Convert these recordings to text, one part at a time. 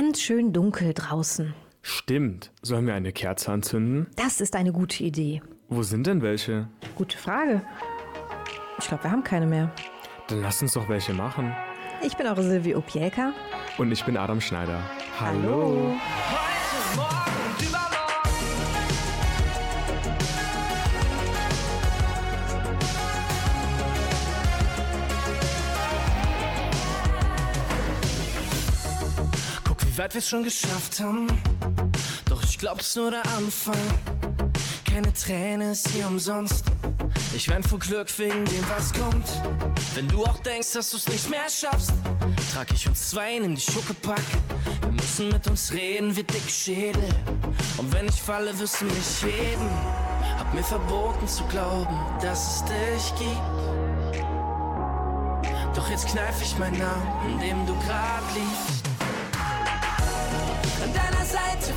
ganz schön dunkel draußen. Stimmt. Sollen wir eine Kerze anzünden? Das ist eine gute Idee. Wo sind denn welche? Gute Frage. Ich glaube, wir haben keine mehr. Dann lass uns doch welche machen. Ich bin eure Silvi Opielka. Und ich bin Adam Schneider. Hallo. Heute, weit wir schon geschafft haben. Doch ich glaub, es ist nur der Anfang. Keine Träne ist hier umsonst. Ich wein vor Glück wegen dem, was kommt. Wenn du auch denkst, dass du's nicht mehr schaffst, trag ich uns zwei in die Schuckepack. Wir müssen mit uns reden wie dicke Schädel. Und wenn ich falle, wirst du mich heben. Hab mir verboten zu glauben, dass es dich gibt. Doch jetzt kneif ich meinen Namen, in dem du grad liegst.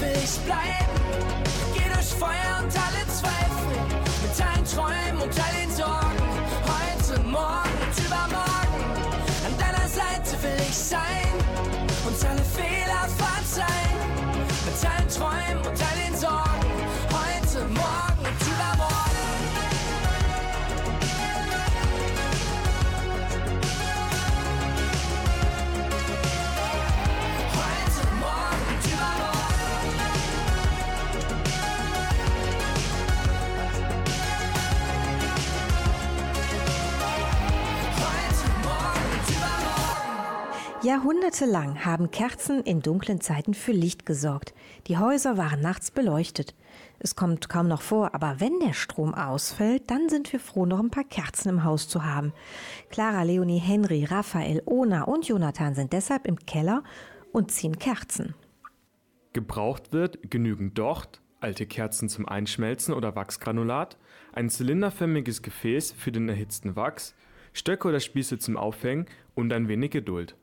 Will ich bleiben. Geh durch Feuer und alle Zweifel. Mit allen Träumen und all den Sorgen. Heute, morgen und übermorgen. An deiner Seite will ich sein. Jahrhundertelang haben Kerzen in dunklen Zeiten für Licht gesorgt. Die Häuser waren nachts beleuchtet. Es kommt kaum noch vor, aber wenn der Strom ausfällt, dann sind wir froh, noch ein paar Kerzen im Haus zu haben. Clara, Leonie, Henry, Raphael, Ona und Jonathan sind deshalb im Keller und ziehen Kerzen. Gebraucht wird genügend Docht, alte Kerzen zum Einschmelzen oder Wachsgranulat, ein zylinderförmiges Gefäß für den erhitzten Wachs, Stöcke oder Spieße zum Aufhängen und ein wenig Geduld.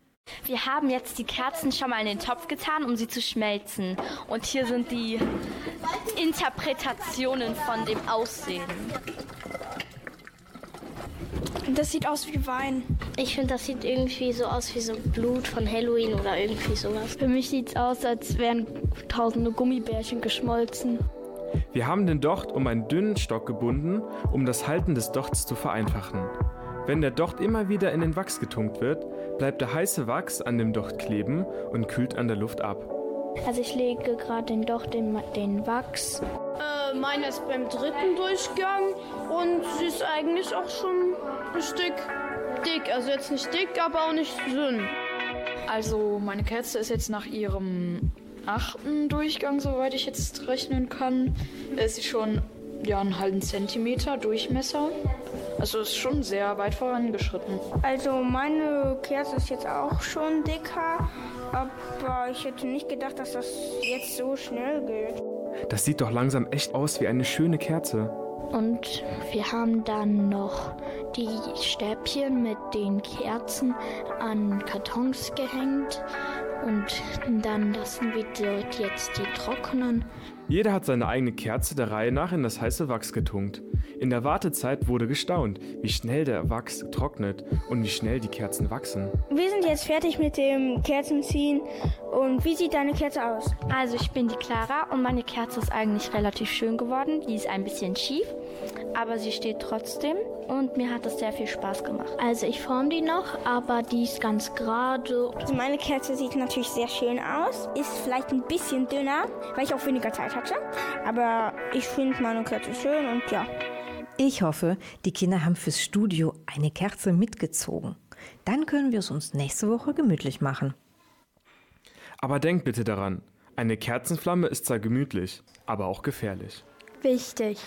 Wir haben jetzt die Kerzen schon mal in den Topf getan, um sie zu schmelzen. Und hier sind die Interpretationen von dem Aussehen. Das sieht aus wie Wein. Ich finde, das sieht irgendwie so aus wie so Blut von Halloween oder irgendwie sowas. Für mich sieht es aus, als wären tausende Gummibärchen geschmolzen. Wir haben den Docht um einen dünnen Stock gebunden, um das Halten des Dochts zu vereinfachen. Wenn der Docht immer wieder in den Wachs getunkt wird, bleibt der heiße Wachs an dem Docht kleben und kühlt an der Luft ab. Also ich lege gerade den Docht in den Wachs. Äh, meine ist beim dritten Durchgang und sie ist eigentlich auch schon ein Stück dick. Also jetzt nicht dick, aber auch nicht dünn. Also meine Kerze ist jetzt nach ihrem achten Durchgang, soweit ich jetzt rechnen kann, ist sie schon ja, einen halben Zentimeter Durchmesser. Also ist schon sehr weit vorangeschritten. Also meine Kerze ist jetzt auch schon dicker, aber ich hätte nicht gedacht, dass das jetzt so schnell geht. Das sieht doch langsam echt aus wie eine schöne Kerze. Und wir haben dann noch die Stäbchen mit den Kerzen an Kartons gehängt. Und dann lassen wir dort jetzt die trocknen. Jeder hat seine eigene Kerze der Reihe nach in das heiße Wachs getunkt. In der Wartezeit wurde gestaunt, wie schnell der Wachs trocknet und wie schnell die Kerzen wachsen. Wir sind jetzt fertig mit dem Kerzenziehen. Und wie sieht deine Kerze aus? Also ich bin die Clara und meine Kerze ist eigentlich relativ schön geworden. Die ist ein bisschen schief, aber sie steht trotzdem und mir hat es sehr viel Spaß gemacht. Also ich forme die noch, aber die ist ganz gerade. Also meine Kerze sieht natürlich sehr schön aus, ist vielleicht ein bisschen dünner, weil ich auch weniger Zeit hatte. Aber ich finde meine Kerze schön und ja. Ich hoffe, die Kinder haben fürs Studio eine Kerze mitgezogen. Dann können wir es uns nächste Woche gemütlich machen. Aber denkt bitte daran, eine Kerzenflamme ist zwar gemütlich, aber auch gefährlich. Wichtig.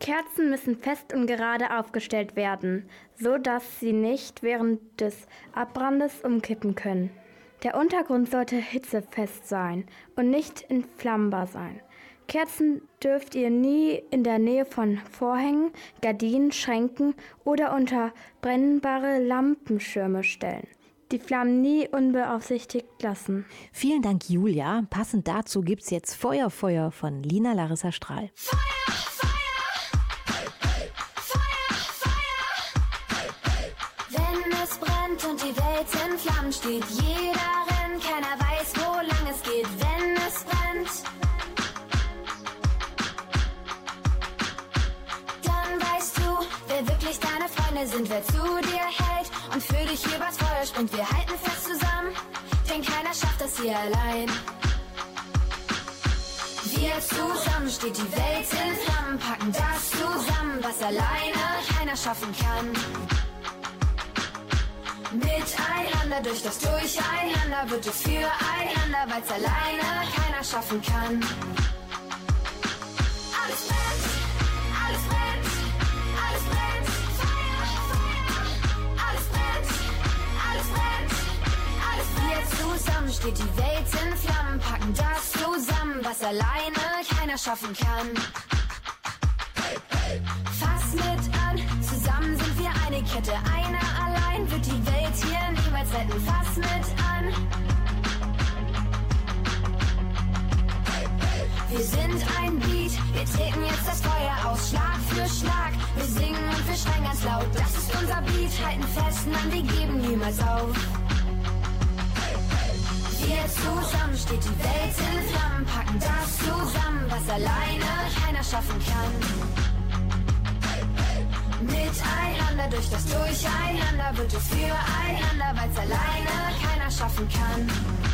Kerzen müssen fest und gerade aufgestellt werden, so dass sie nicht während des Abbrandes umkippen können. Der Untergrund sollte hitzefest sein und nicht entflammbar sein. Kerzen dürft ihr nie in der Nähe von Vorhängen, Gardinen, Schränken oder unter brennbare Lampenschirme stellen. Die Flammen nie unbeaufsichtigt lassen. Vielen Dank, Julia. Passend dazu gibt's jetzt Feuer, Feuer von Lina Larissa Strahl. Feuer, Feuer, Welt in Flammen steht, jeder rennt, keiner weiß, wo lang es geht, wenn es brennt. Dann weißt du, wer wirklich deine Freunde sind, wer zu dir hält und für dich übers Feuer springt. Wir halten fest zusammen, denn keiner schafft das hier allein. Wir zusammen steht die Welt in Flammen, packen das zusammen, was alleine keiner schaffen kann. Miteinander durch das Durcheinander wird es füreinander, weil's alleine keiner schaffen kann. Alles brennt, alles brennt, alles brennt, Feuer, Feuer, alles brennt, alles brennt, alles brennt. Wir zusammen steht die Welt in Flammen, packen das zusammen, was alleine keiner schaffen kann. Fass mit an, zusammen sind wir eine Kette, einer allein wird die Welt hier niemals retten. Fass mit an. Wir sind ein Beat, wir treten jetzt das Feuer aus, Schlag für Schlag. Wir singen und wir schreien ganz laut, das ist unser Beat, halten fest, nein, wir geben niemals auf. Wir zusammen steht die Welt in Flammen, packen das zusammen, was alleine keiner schaffen kann. Miteinander durch das Durcheinander wird es füreinander, weil's alleine keiner schaffen kann.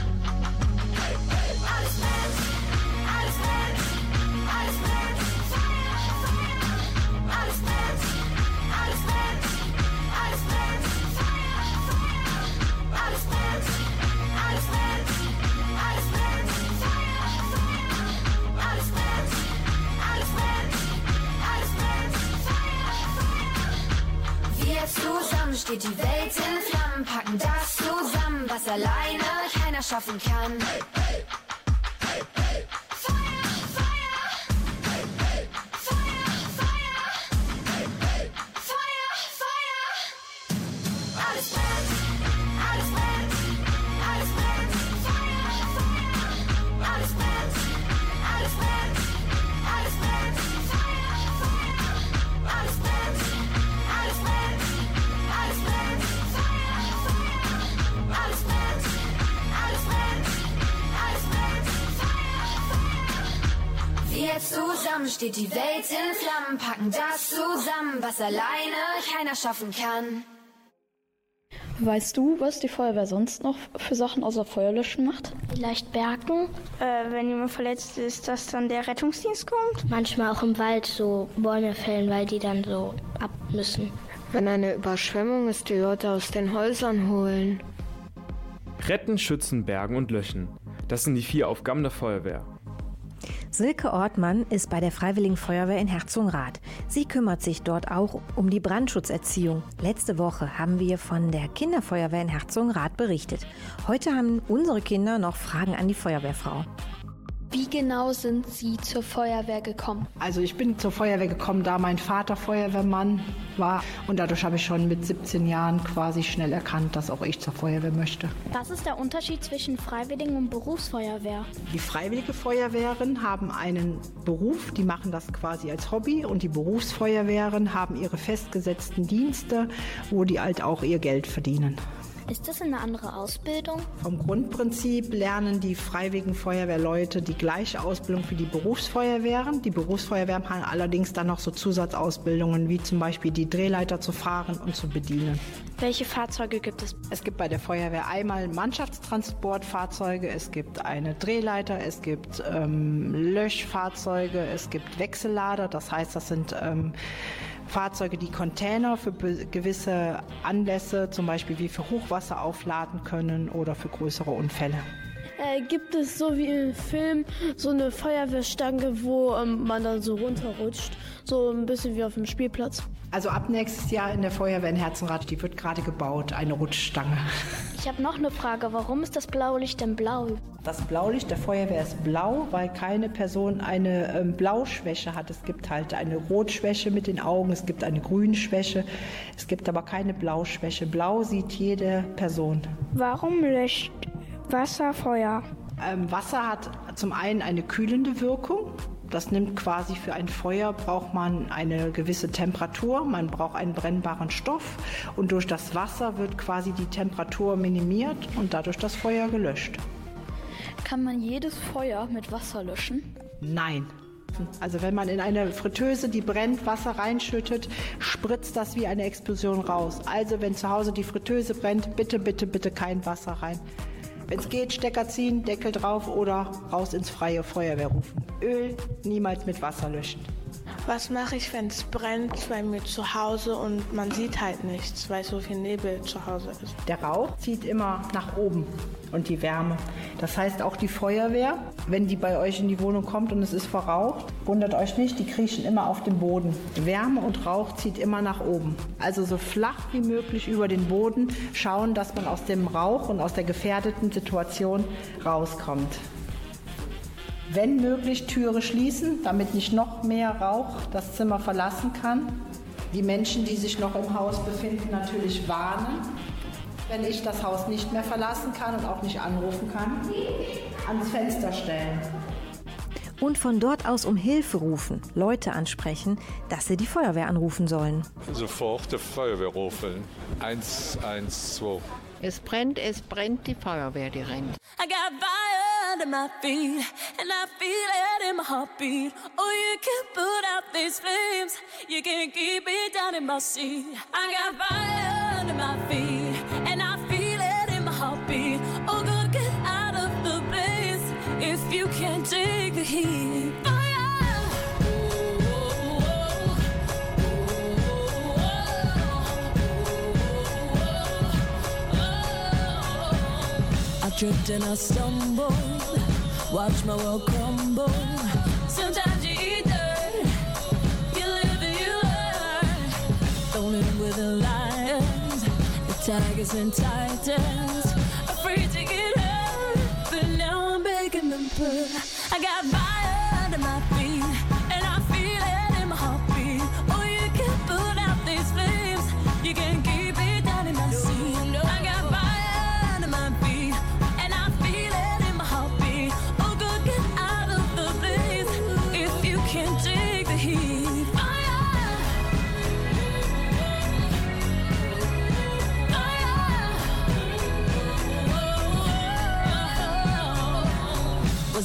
Steht die Welt in Flammen, packen das zusammen, was alleine keiner schaffen kann. Alles brennt, Wir zusammen steht die Welt in Flammen, packen das zusammen, was alleine keiner schaffen kann. Weißt du, was die Feuerwehr sonst noch für Sachen außer Feuerlöschen macht? Vielleicht Bergen. Äh, wenn jemand verletzt ist, dass dann der Rettungsdienst kommt. Manchmal auch im Wald so Bäume fällen, weil die dann so ab müssen. Wenn eine Überschwemmung ist, die Leute aus den Häusern holen. Retten, schützen, bergen und löschen. Das sind die vier Aufgaben der Feuerwehr. Silke Ortmann ist bei der Freiwilligen Feuerwehr in Herzogenrath. Sie kümmert sich dort auch um die Brandschutzerziehung. Letzte Woche haben wir von der Kinderfeuerwehr in Herzogenrath berichtet. Heute haben unsere Kinder noch Fragen an die Feuerwehrfrau. Wie genau sind Sie zur Feuerwehr gekommen? Also ich bin zur Feuerwehr gekommen, da mein Vater Feuerwehrmann war und dadurch habe ich schon mit 17 Jahren quasi schnell erkannt, dass auch ich zur Feuerwehr möchte. Was ist der Unterschied zwischen Freiwilligen und Berufsfeuerwehr? Die freiwillige Feuerwehren haben einen Beruf, die machen das quasi als Hobby und die Berufsfeuerwehren haben ihre festgesetzten Dienste, wo die halt auch ihr Geld verdienen. Ist das eine andere Ausbildung? Vom Grundprinzip lernen die freiwilligen Feuerwehrleute die gleiche Ausbildung wie die Berufsfeuerwehren. Die Berufsfeuerwehren haben allerdings dann noch so Zusatzausbildungen, wie zum Beispiel die Drehleiter zu fahren und zu bedienen. Welche Fahrzeuge gibt es? Es gibt bei der Feuerwehr einmal Mannschaftstransportfahrzeuge, es gibt eine Drehleiter, es gibt ähm, Löschfahrzeuge, es gibt Wechsellader. Das heißt, das sind ähm, Fahrzeuge, die Container für gewisse Anlässe, zum Beispiel wie für Hochwasser aufladen können oder für größere Unfälle. Äh, gibt es so wie im Film so eine Feuerwehrstange, wo ähm, man dann so runterrutscht? So ein bisschen wie auf dem Spielplatz. Also ab nächstes Jahr in der Feuerwehr in Herzenrad, die wird gerade gebaut, eine Rutschstange. Ich habe noch eine Frage. Warum ist das Blaulicht denn blau? Das Blaulicht der Feuerwehr ist blau, weil keine Person eine ähm, Blauschwäche hat. Es gibt halt eine Rotschwäche mit den Augen, es gibt eine Grünschwäche, es gibt aber keine Blauschwäche. Blau sieht jede Person. Warum löscht Wasser Feuer? Ähm, Wasser hat zum einen eine kühlende Wirkung. Das nimmt quasi für ein Feuer, braucht man eine gewisse Temperatur, man braucht einen brennbaren Stoff und durch das Wasser wird quasi die Temperatur minimiert und dadurch das Feuer gelöscht. Kann man jedes Feuer mit Wasser löschen? Nein. Also wenn man in eine Fritteuse, die brennt, Wasser reinschüttet, spritzt das wie eine Explosion raus. Also wenn zu Hause die Fritteuse brennt, bitte, bitte, bitte kein Wasser rein. Wenn es geht, Stecker ziehen, Deckel drauf oder raus ins freie Feuerwehr rufen. Öl niemals mit Wasser löschen. Was mache ich, wenn es brennt bei mir zu Hause und man sieht halt nichts, weil so viel Nebel zu Hause ist? Der Rauch zieht immer nach oben und die Wärme. Das heißt auch die Feuerwehr, wenn die bei euch in die Wohnung kommt und es ist verraucht, wundert euch nicht, die kriechen immer auf dem Boden. Wärme und Rauch zieht immer nach oben. Also so flach wie möglich über den Boden schauen, dass man aus dem Rauch und aus der gefährdeten Situation rauskommt. Wenn möglich, Türe schließen, damit nicht noch mehr Rauch das Zimmer verlassen kann. Die Menschen, die sich noch im Haus befinden, natürlich warnen, wenn ich das Haus nicht mehr verlassen kann und auch nicht anrufen kann, ans Fenster stellen. Und von dort aus um Hilfe rufen, Leute ansprechen, dass sie die Feuerwehr anrufen sollen. Sofort die Feuerwehr rufen. 112. Es brennt, es brennt, die Feuerwehr, die rennt. I got fire under my feet, and I feel it in my heartbeat. Oh, you can put out these flames, you can keep it down in my seat. I got fire under my feet, you can't take the heat. I tripped and I stumbled. Watch my world crumble. Sometimes you eat dirt, you live and you learn. Thrown in with the lions, the tigers and titans. Put. I got fire under my feet,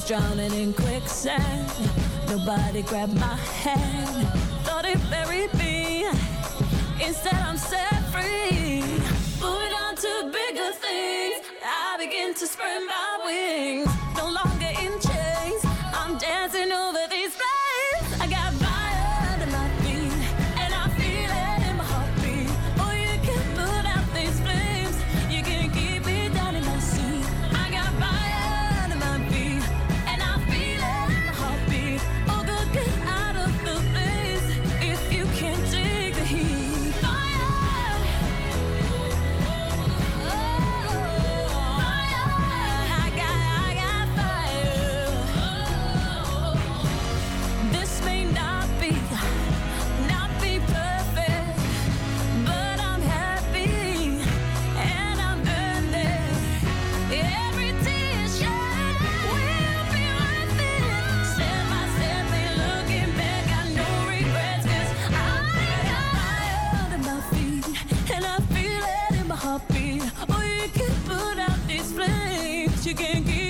drowning in quicksand. Nobody grabbed my hand. Thought it buried me. Instead, I'm set free. Moving on to bigger things. I begin to spread my wings. No you can give.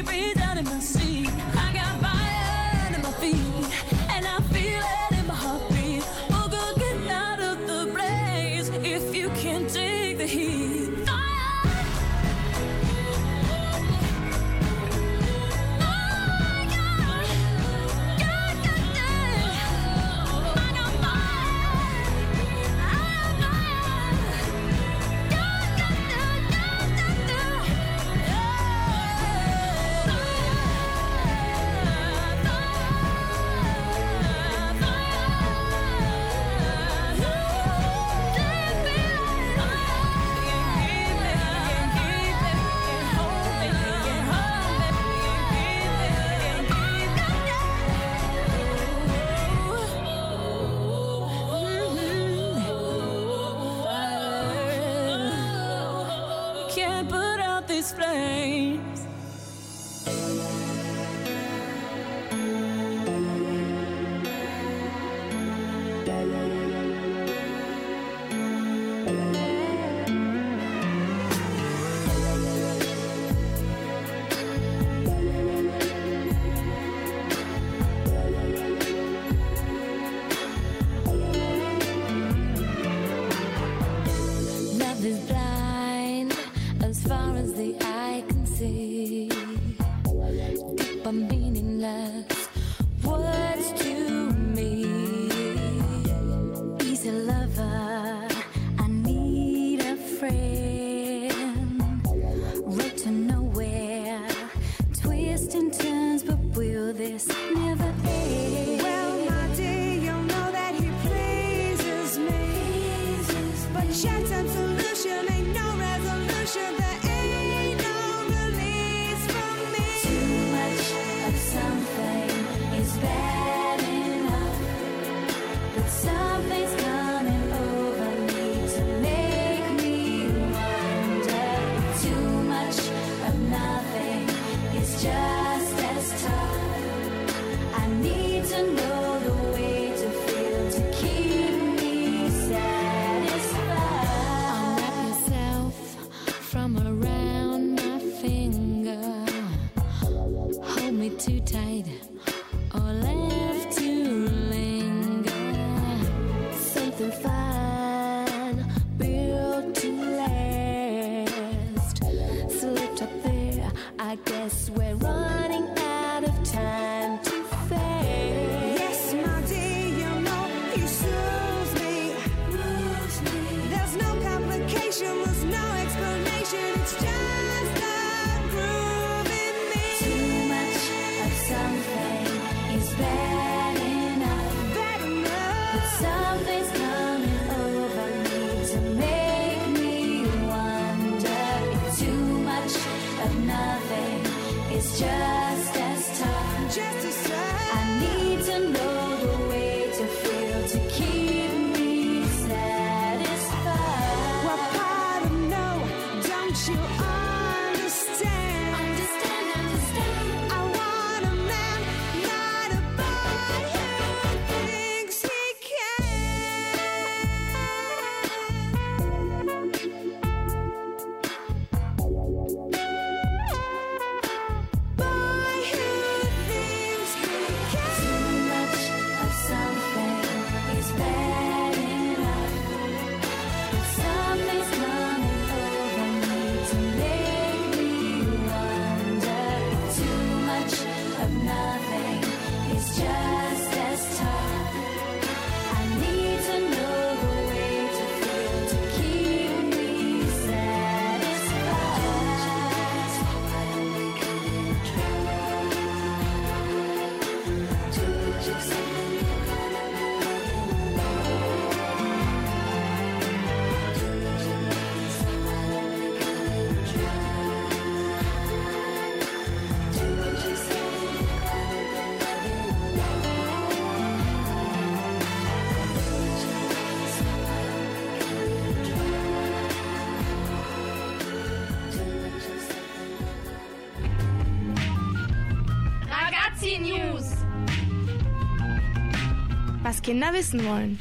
Kinder wissen wollen.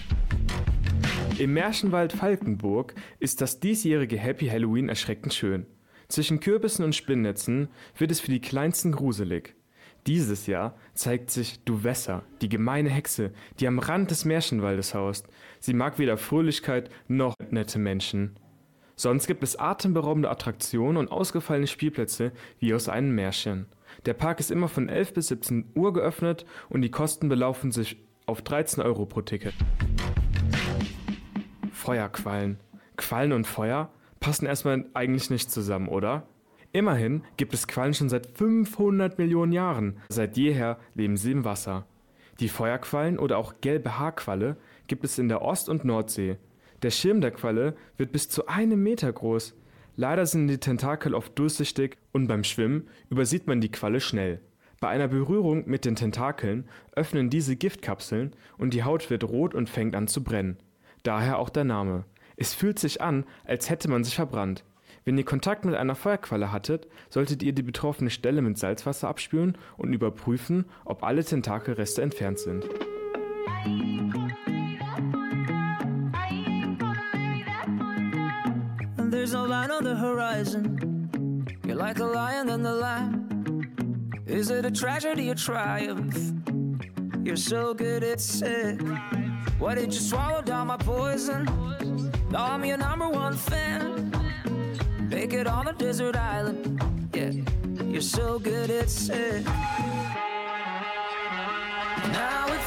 Im Märchenwald Falkenburg ist das diesjährige Happy Halloween erschreckend schön. Zwischen Kürbissen und Spinnnetzen wird es für die Kleinsten gruselig. Dieses Jahr zeigt sich Duwässer, die gemeine Hexe, die am Rand des Märchenwaldes haust. Sie mag weder Fröhlichkeit noch nette Menschen. Sonst gibt es atemberaubende Attraktionen und ausgefallene Spielplätze wie aus einem Märchen. Der Park ist immer von 11 bis 17 Uhr geöffnet und die Kosten belaufen sich auf 13 Euro pro Ticket. Feuerquallen. Quallen und Feuer passen erstmal eigentlich nicht zusammen, oder? Immerhin gibt es Quallen schon seit 500 Millionen Jahren. Seit jeher leben sie im Wasser. Die Feuerquallen oder auch gelbe Haarqualle gibt es in der Ost- und Nordsee. Der Schirm der Qualle wird bis zu einem Meter groß. Leider sind die Tentakel oft durchsichtig und beim Schwimmen übersieht man die Qualle schnell. Bei einer Berührung mit den Tentakeln öffnen diese Giftkapseln und die Haut wird rot und fängt an zu brennen. Daher auch der Name. Es fühlt sich an, als hätte man sich verbrannt. Wenn ihr Kontakt mit einer Feuerqualle hattet, solltet ihr die betroffene Stelle mit Salzwasser abspülen und überprüfen, ob alle Tentakelreste entfernt sind. And there's no line on the horizon. You're like a lion in the lamb. Is it a tragedy or triumph? You're so good at it. Why did you swallow down my poison? Now I'm your number one fan. Make it on a desert island. Yeah, you're so good at it. Now it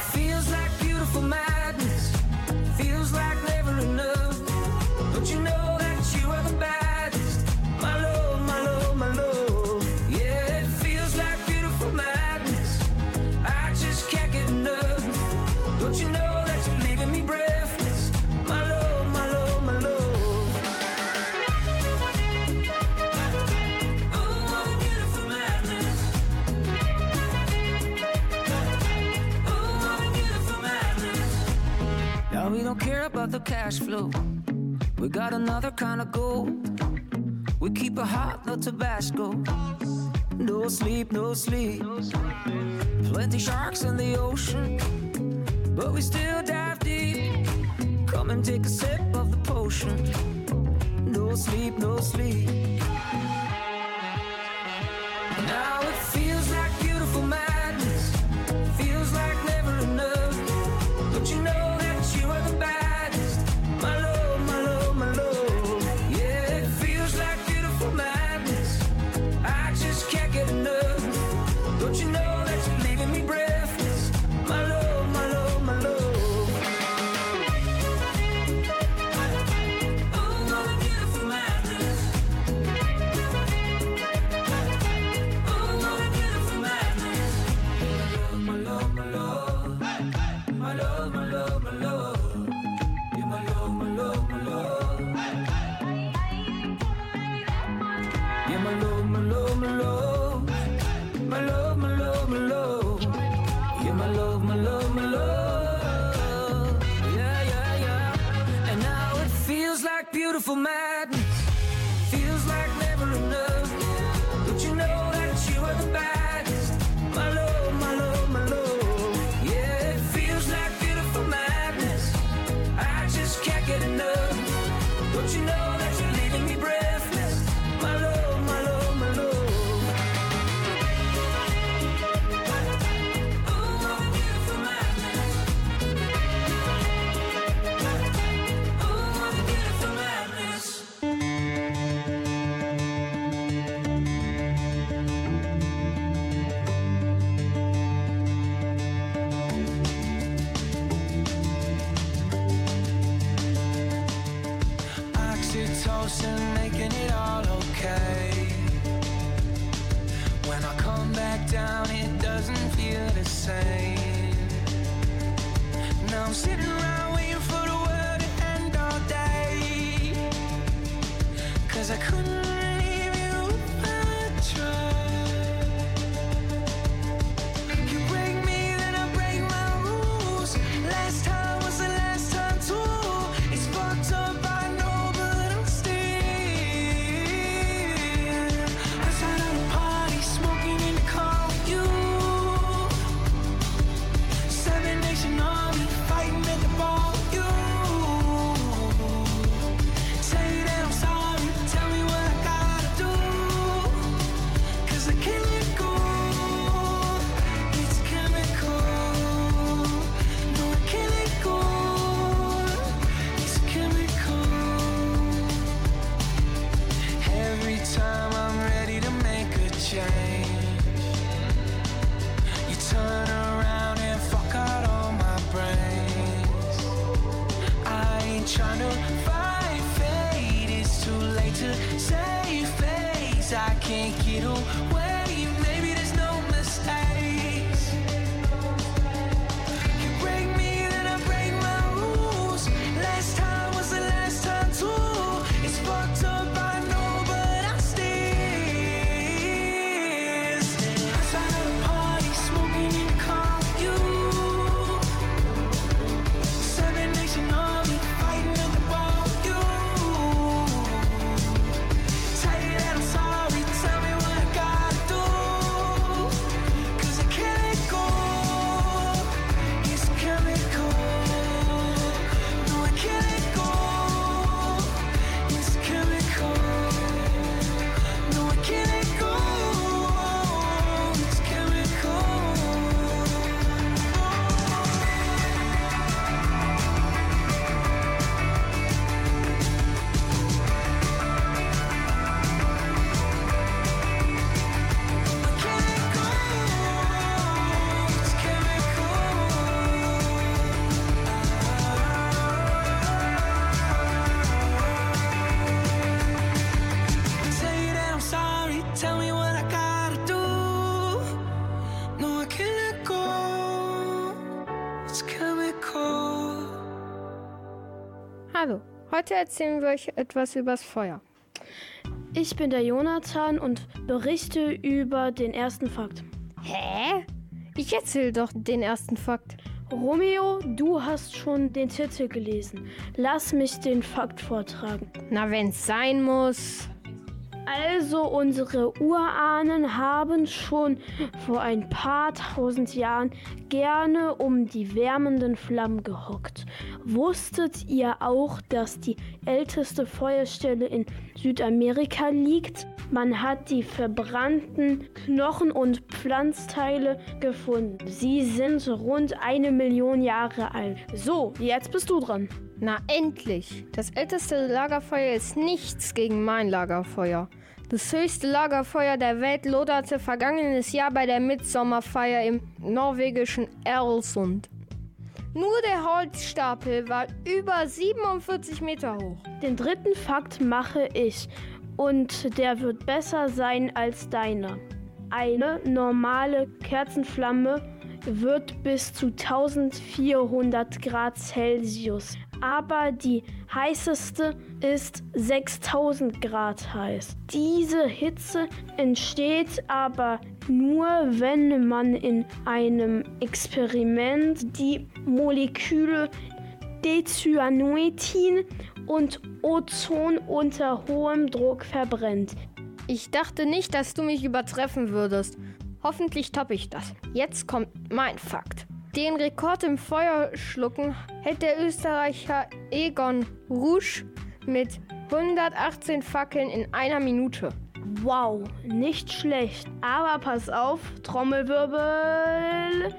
the cash flow. We got another kind of gold. We keep it hot, no Tabasco. No sleep, no sleep. Plenty sharks in the ocean, but we still dive deep. Come and take a sip of the potion. No sleep, no sleep. My love, my love, my love. My love, my love, my love. Yeah. Yeah, yeah. And now it feels like beautiful madness. Heute erzählen wir euch etwas übers Feuer. Ich bin der Jonathan und berichte über den ersten Fakt. Hä? Ich erzähl doch den ersten Fakt. Romeo, du hast schon den Titel gelesen. Lass mich den Fakt vortragen. Na, wenn's sein muss. Also, unsere Urahnen haben schon vor ein paar tausend Jahren gerne um die wärmenden Flammen gehockt. Wusstet ihr auch, dass die älteste Feuerstelle in Südamerika liegt? Man hat die verbrannten Knochen und Pflanzteile gefunden. Sie sind rund eine Million Jahre alt. So, jetzt bist du dran. Na endlich! Das älteste Lagerfeuer ist nichts gegen mein Lagerfeuer. Das höchste Lagerfeuer der Welt loderte vergangenes Jahr bei der Mitsommerfeier im norwegischen Erlsund. Nur der Holzstapel war über 47 Meter hoch. Den dritten Fakt mache ich und der wird besser sein als deiner. Eine normale Kerzenflamme wird bis zu 1400 Grad Celsius, aber die heißeste ist 6000 Grad heiß. Diese Hitze entsteht aber nur, wenn man in einem Experiment die Moleküle Dezyanuetin und Ozon unter hohem Druck verbrennt. Ich dachte nicht, dass du mich übertreffen würdest. Hoffentlich toppe ich das. Jetzt kommt mein Fakt. Den Rekord im Feuerschlucken hält der Österreicher Egon Rusch mit 118 Fackeln in einer Minute. Wow, nicht schlecht. Aber pass auf, Trommelwirbel.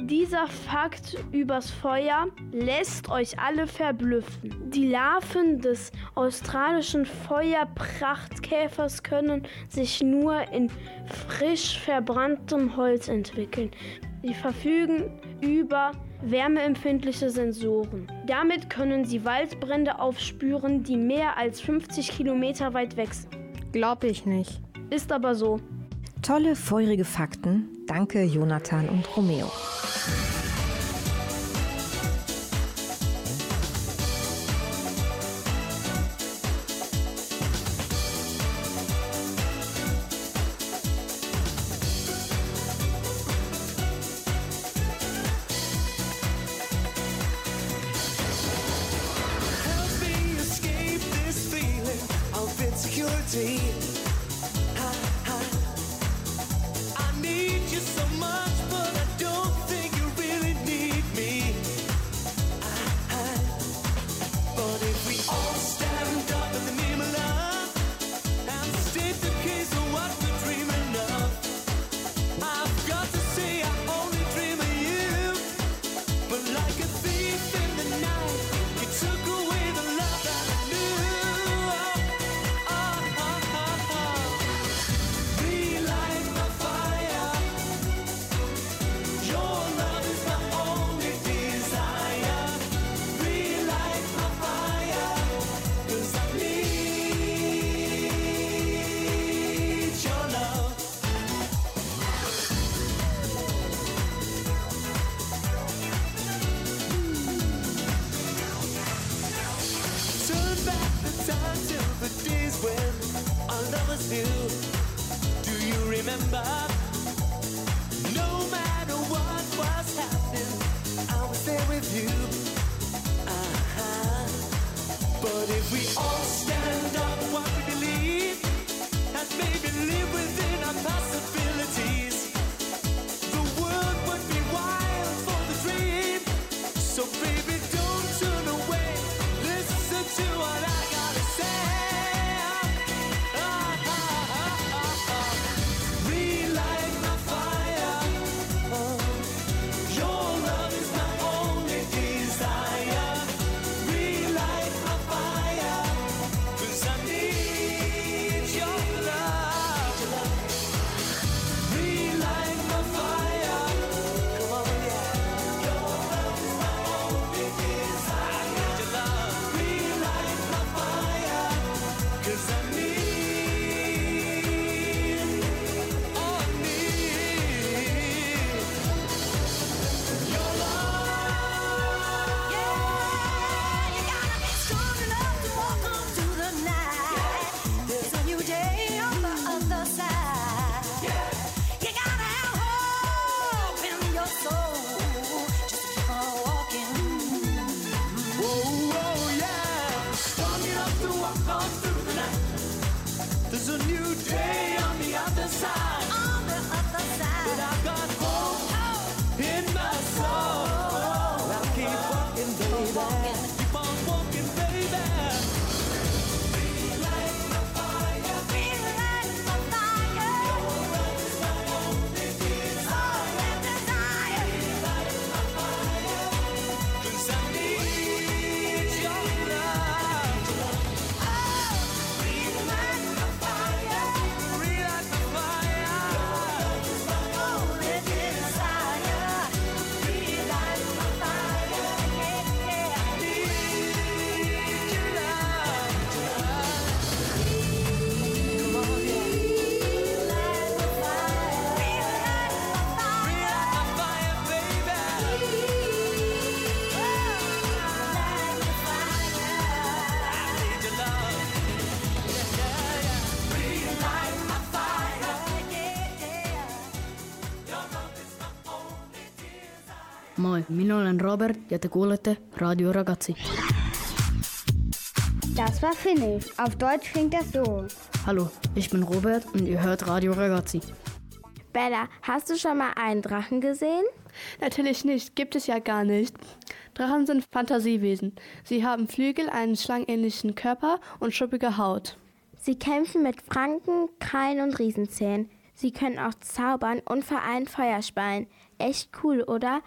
Dieser Fakt übers Feuer lässt euch alle verblüffen. Die Larven des australischen Feuerprachtkäfers können sich nur in frisch verbranntem Holz entwickeln. Sie verfügen über wärmeempfindliche Sensoren. Damit können sie Waldbrände aufspüren, die mehr als 50 Kilometer weit weg. Glaub ich nicht. Ist aber so. Tolle, feurige Fakten. Danke, Jonathan und Romeo. Moi, minä olen Robert ja te kuulette Radio Ragazzi. Das war Finnisch. Auf Deutsch klingt das so. Hallo, ich bin Robert und ihr hört Radio Ragazzi. Bella, hast du schon mal einen Drachen gesehen? Natürlich nicht, gibt es ja gar nicht. Drachen sind Fantasiewesen. Sie haben Flügel, einen schlangenähnlichen Körper und schuppige Haut. Sie kämpfen mit Franken, Krallen und Riesenzähnen. Sie können auch zaubern und vereinen Feuer speien. Echt cool, oder?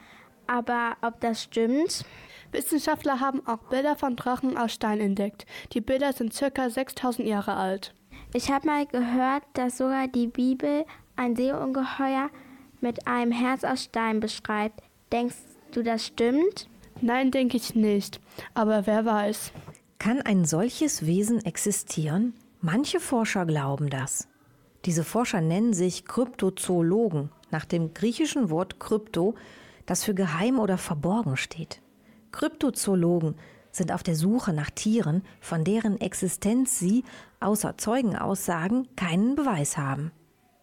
Aber ob das stimmt? Wissenschaftler haben auch Bilder von Drachen aus Stein entdeckt. Die Bilder sind circa 6000 Jahre alt. Ich habe mal gehört, dass sogar die Bibel ein Seeungeheuer mit einem Herz aus Stein beschreibt. Denkst du, das stimmt? Nein, denke ich nicht. Aber wer weiß. Kann ein solches Wesen existieren? Manche Forscher glauben das. Diese Forscher nennen sich Kryptozoologen, nach dem griechischen Wort Krypto, das für geheim oder verborgen steht. Kryptozoologen sind auf der Suche nach Tieren, von deren Existenz sie, außer Zeugenaussagen, keinen Beweis haben.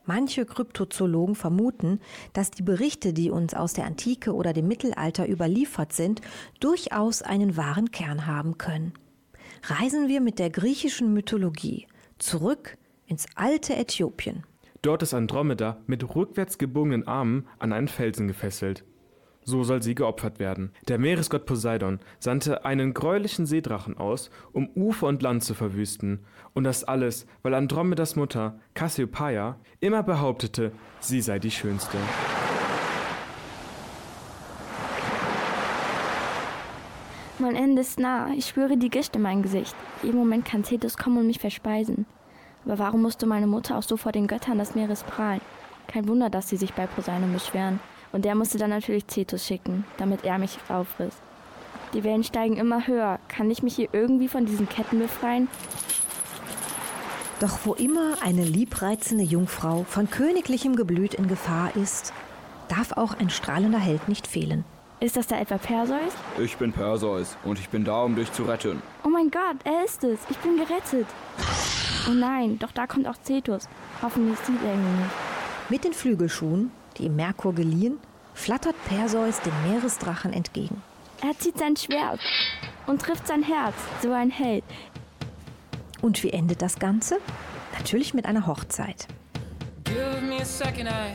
Manche Kryptozoologen vermuten, dass die Berichte, die uns aus der Antike oder dem Mittelalter überliefert sind, durchaus einen wahren Kern haben können. Reisen wir mit der griechischen Mythologie zurück ins alte Äthiopien. Dort ist Andromeda mit rückwärts gebogenen Armen an einen Felsen gefesselt. So soll sie geopfert werden. Der Meeresgott Poseidon sandte einen gräulichen Seedrachen aus, um Ufer und Land zu verwüsten. Und das alles, weil Andromedas Mutter, Cassiopeia, immer behauptete, sie sei die Schönste. Mein Ende ist nah. Ich spüre die Gischt in meinem Gesicht. Jeden Moment kann Thetis kommen und mich verspeisen. Aber warum musste meine Mutter auch so vor den Göttern des Meeres prahlen? Kein Wunder, dass sie sich bei Poseidon beschweren. Und der musste dann natürlich Thetis schicken, damit er mich aufrisst. Die Wellen steigen immer höher. Kann ich mich hier irgendwie von diesen Ketten befreien? Doch wo immer eine liebreizende Jungfrau von königlichem Geblüt in Gefahr ist, darf auch ein strahlender Held nicht fehlen. Ist das da etwa Perseus? Ich bin Perseus und ich bin da, um dich zu retten. Oh mein Gott, er ist es. Ich bin gerettet. Oh nein, doch da kommt auch Cetus. Hoffentlich sieht er ihn nicht. Mit den Flügelschuhen, die ihm Merkur geliehen, flattert Perseus dem Meeresdrachen entgegen. Er zieht sein Schwert und trifft sein Herz, so ein Held. Und wie endet das Ganze? Natürlich mit einer Hochzeit. Give me a second, I,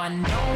I know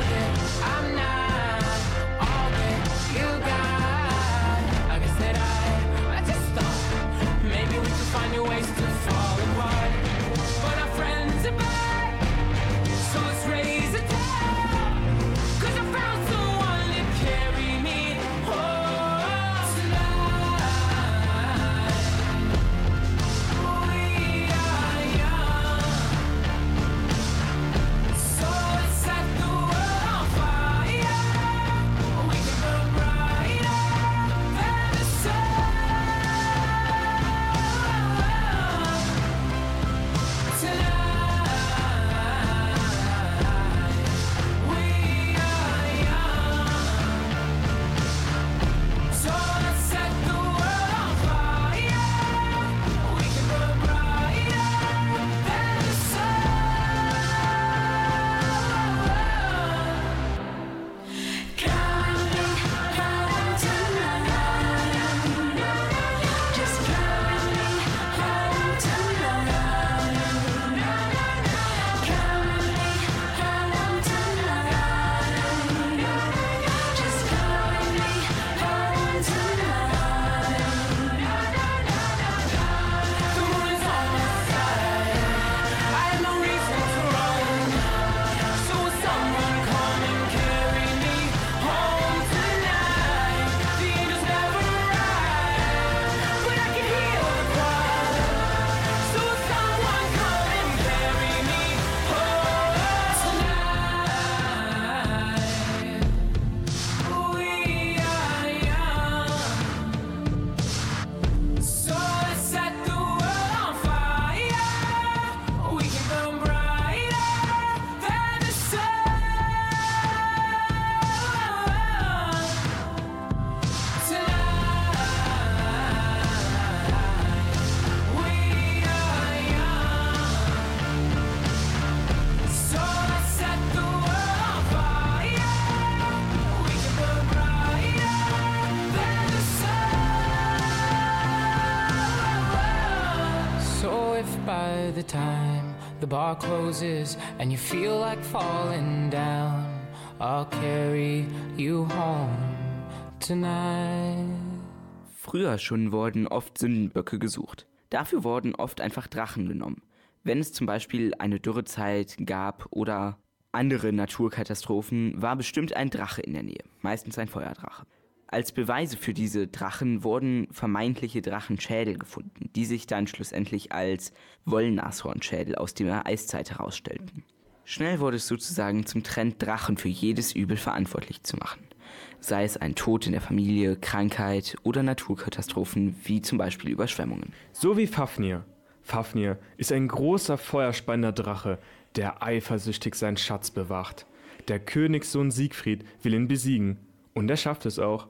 the time the bar closes and you feel like falling down, I'll carry you home tonight. Früher schon wurden oft Sündenböcke gesucht. Dafür wurden oft einfach Drachen genommen. Wenn es zum Beispiel eine Dürrezeit gab oder andere Naturkatastrophen, war bestimmt ein Drache in der Nähe, meistens ein Feuerdrache. Als Beweise für diese Drachen wurden vermeintliche Drachenschädel gefunden, die sich dann schlussendlich als Wollnashornschädel aus der Eiszeit herausstellten. Schnell wurde es sozusagen zum Trend, Drachen für jedes Übel verantwortlich zu machen. Sei es ein Tod in der Familie, Krankheit oder Naturkatastrophen wie zum Beispiel Überschwemmungen. So wie Fafnir. Fafnir ist ein großer feuerspeiender Drache, der eifersüchtig seinen Schatz bewacht. Der Königssohn Siegfried will ihn besiegen. Und er schafft es auch.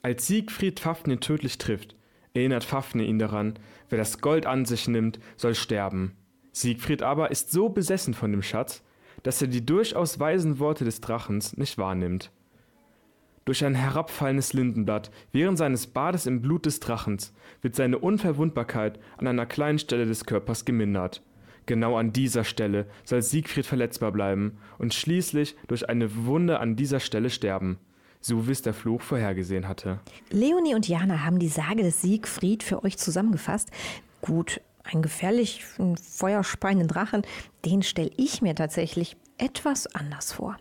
Als Siegfried Fafnir tödlich trifft, erinnert Fafnir ihn daran, wer das Gold an sich nimmt, soll sterben. Siegfried aber ist so besessen von dem Schatz, dass er die durchaus weisen Worte des Drachens nicht wahrnimmt. Durch ein herabfallendes Lindenblatt während seines Bades im Blut des Drachens wird seine Unverwundbarkeit an einer kleinen Stelle des Körpers gemindert. Genau an dieser Stelle soll Siegfried verletzbar bleiben und schließlich durch eine Wunde an dieser Stelle sterben, so wie es der Fluch vorhergesehen hatte. Leonie und Jana haben die Sage des Siegfried für euch zusammengefasst. Gut, einen gefährlichen, feuerspeienden Drachen, den stelle ich mir tatsächlich etwas anders vor.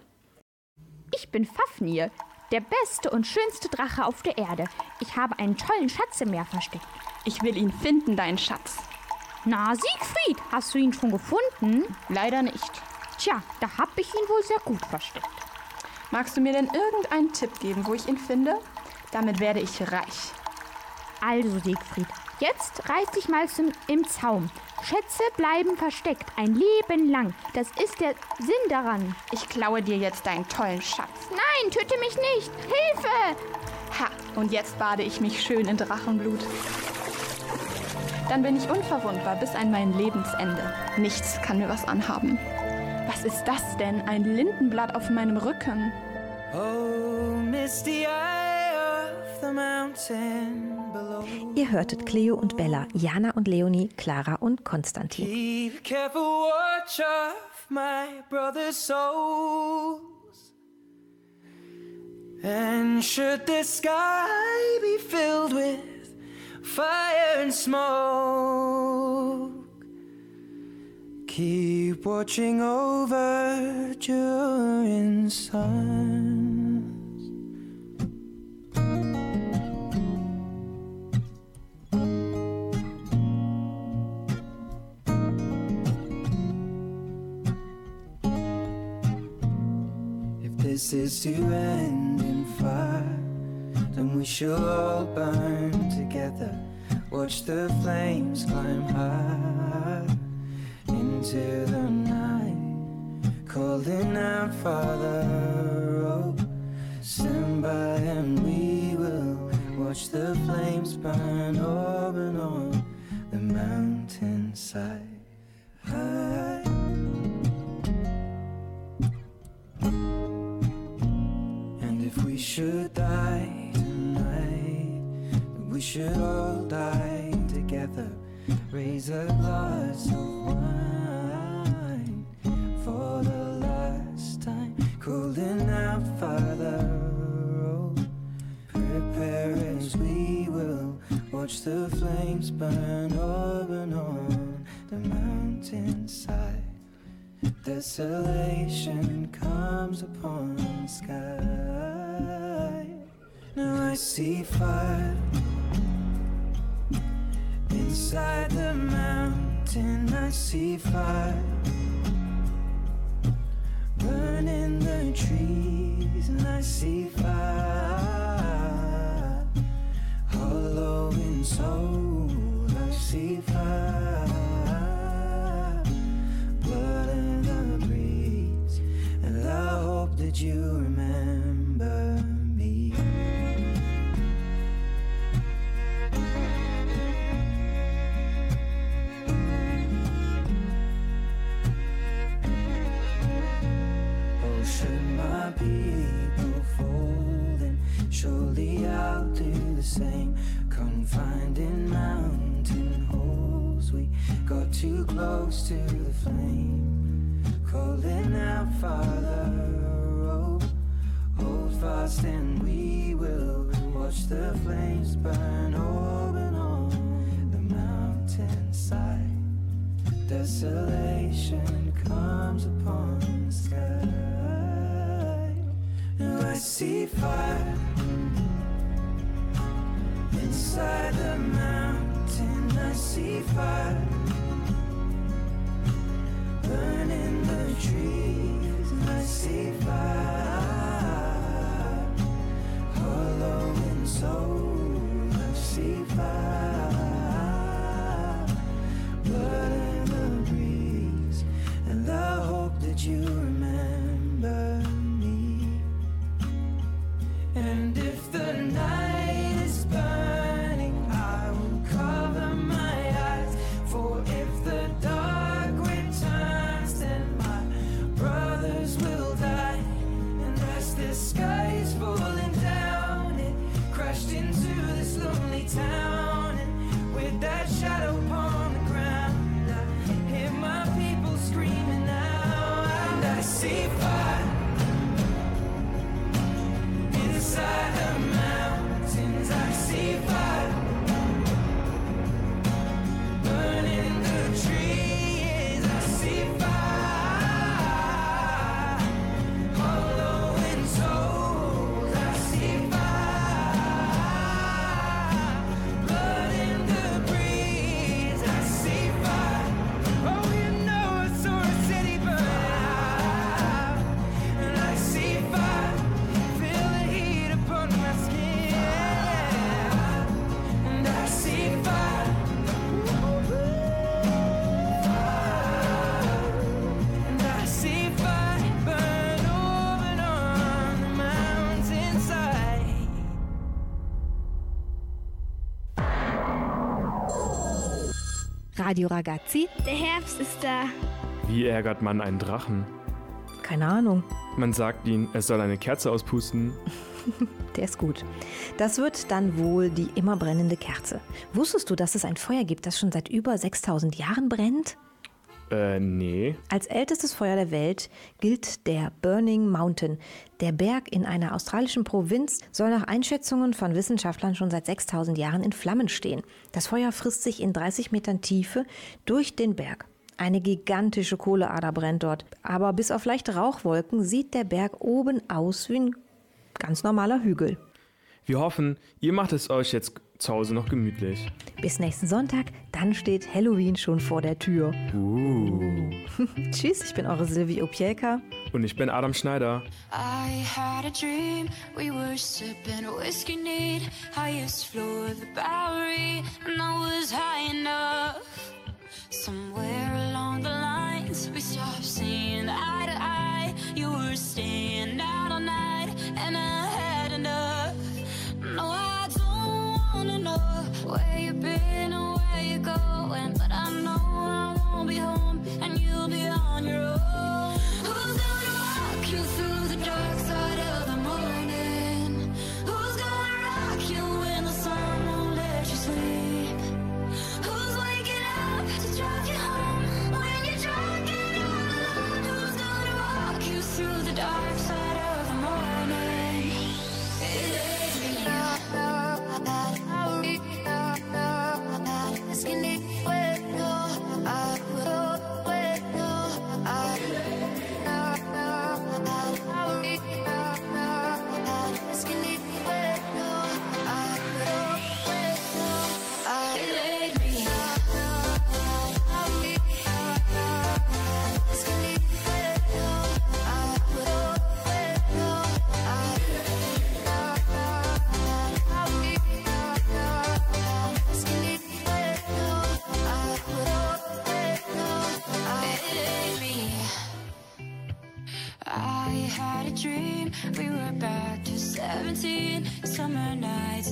Ich bin Fafnir, der beste und schönste Drache auf der Erde. Ich habe einen tollen Schatz im Meer versteckt. Ich will ihn finden, deinen Schatz. Na, Siegfried, hast du ihn schon gefunden? Leider nicht. Tja, da hab ich ihn wohl sehr gut versteckt. Magst du mir denn irgendeinen Tipp geben, wo ich ihn finde? Damit werde ich reich. Also, Siegfried, jetzt reiß dich mal zum, im Zaum. Schätze bleiben versteckt, ein Leben lang. Das ist der Sinn daran. Ich klaue dir jetzt deinen tollen Schatz. Nein, töte mich nicht! Hilfe! Ha, und jetzt bade ich mich schön in Drachenblut. Dann bin ich unverwundbar bis an mein Lebensende. Nichts kann mir was anhaben. Was ist das denn? Ein Lindenblatt auf meinem Rücken. Oh, misty eye of the mountain below. Ihr hörtet Cleo und Bella, Jana und Leonie, Clara und Konstantin. Keep careful watch of my brother's souls. And should the sky be filled with fire and smoke, keep watching over during suns. If this is to end in fire, then we shall all burn together. Watch the flames climb high into the night, calling out, Father, oh, stand by and we will watch the flames burn over and on the mountainside. And if we should die tonight, we should all die together. Raise a glass of wine Calling out, Father, oh, prepare as we will watch the flames burn over and on the mountainside. Desolation comes upon the sky. Now I see fire inside the mountain. I see fire burning the trees, and I see fire hollow in soul. I see fire blood in the breeze, and hope that you remember people then surely I'll do the same. Confined in mountain holes, we got too close to the flame. Calling out, Father, oh, hold fast and we will watch the flames burn and on the mountainside. Desolation comes upon see fire Radio Ragazzi. Der Herbst ist da. Wie ärgert man einen Drachen? Keine Ahnung. Man sagt ihm, er soll eine Kerze auspusten. Der ist gut. Das wird dann wohl die immer brennende Kerze. Wusstest du, dass es ein Feuer gibt, das schon seit über 6000 Jahren brennt? Äh, nee. Als ältestes Feuer der Welt gilt der Burning Mountain. Der Berg in einer australischen Provinz soll nach Einschätzungen von Wissenschaftlern schon seit 6000 Jahren in Flammen stehen. Das Feuer frisst sich in 30 Metern Tiefe durch den Berg. Eine gigantische Kohleader brennt dort. Aber bis auf leichte Rauchwolken sieht der Berg oben aus wie ein ganz normaler Hügel. Wir hoffen, ihr macht es euch jetzt zu Hause noch gemütlich. Bis nächsten Sonntag, dann steht Halloween schon vor der Tür. Uh. Tschüss, ich bin eure Silvi Opielka. Und ich bin Adam Schneider. I had a dream, we were sipping whiskey neat, highest floor of the Bowery, and I was high enough. Somewhere won't be home, and you'll be on your own.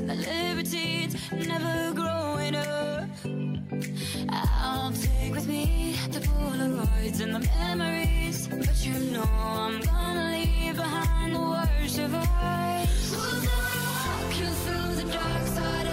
The libertines, never growing up I'll take with me the Polaroids and the memories But you know I'm gonna leave behind the worst of us. Walk you through the dark side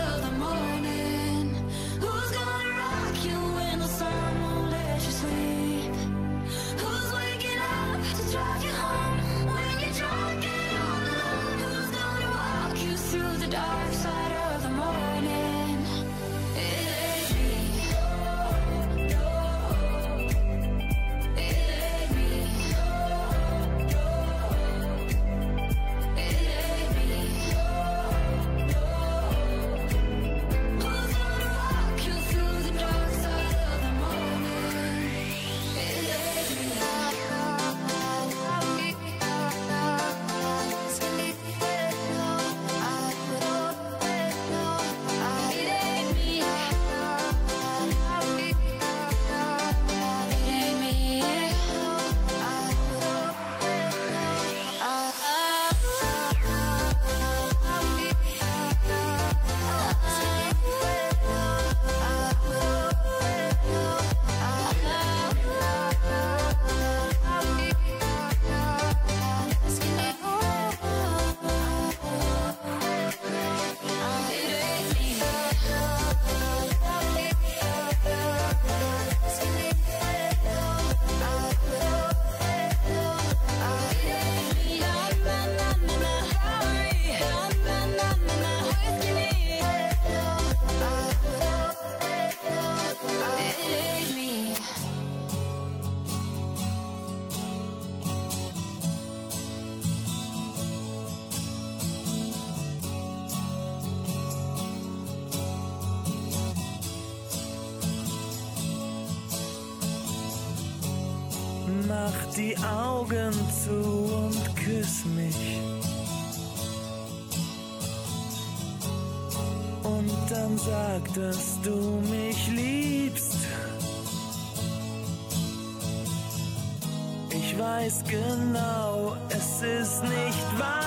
die Augen zu und küss mich. Und dann sag, dass du mich liebst. Ich weiß genau, es ist nicht wahr.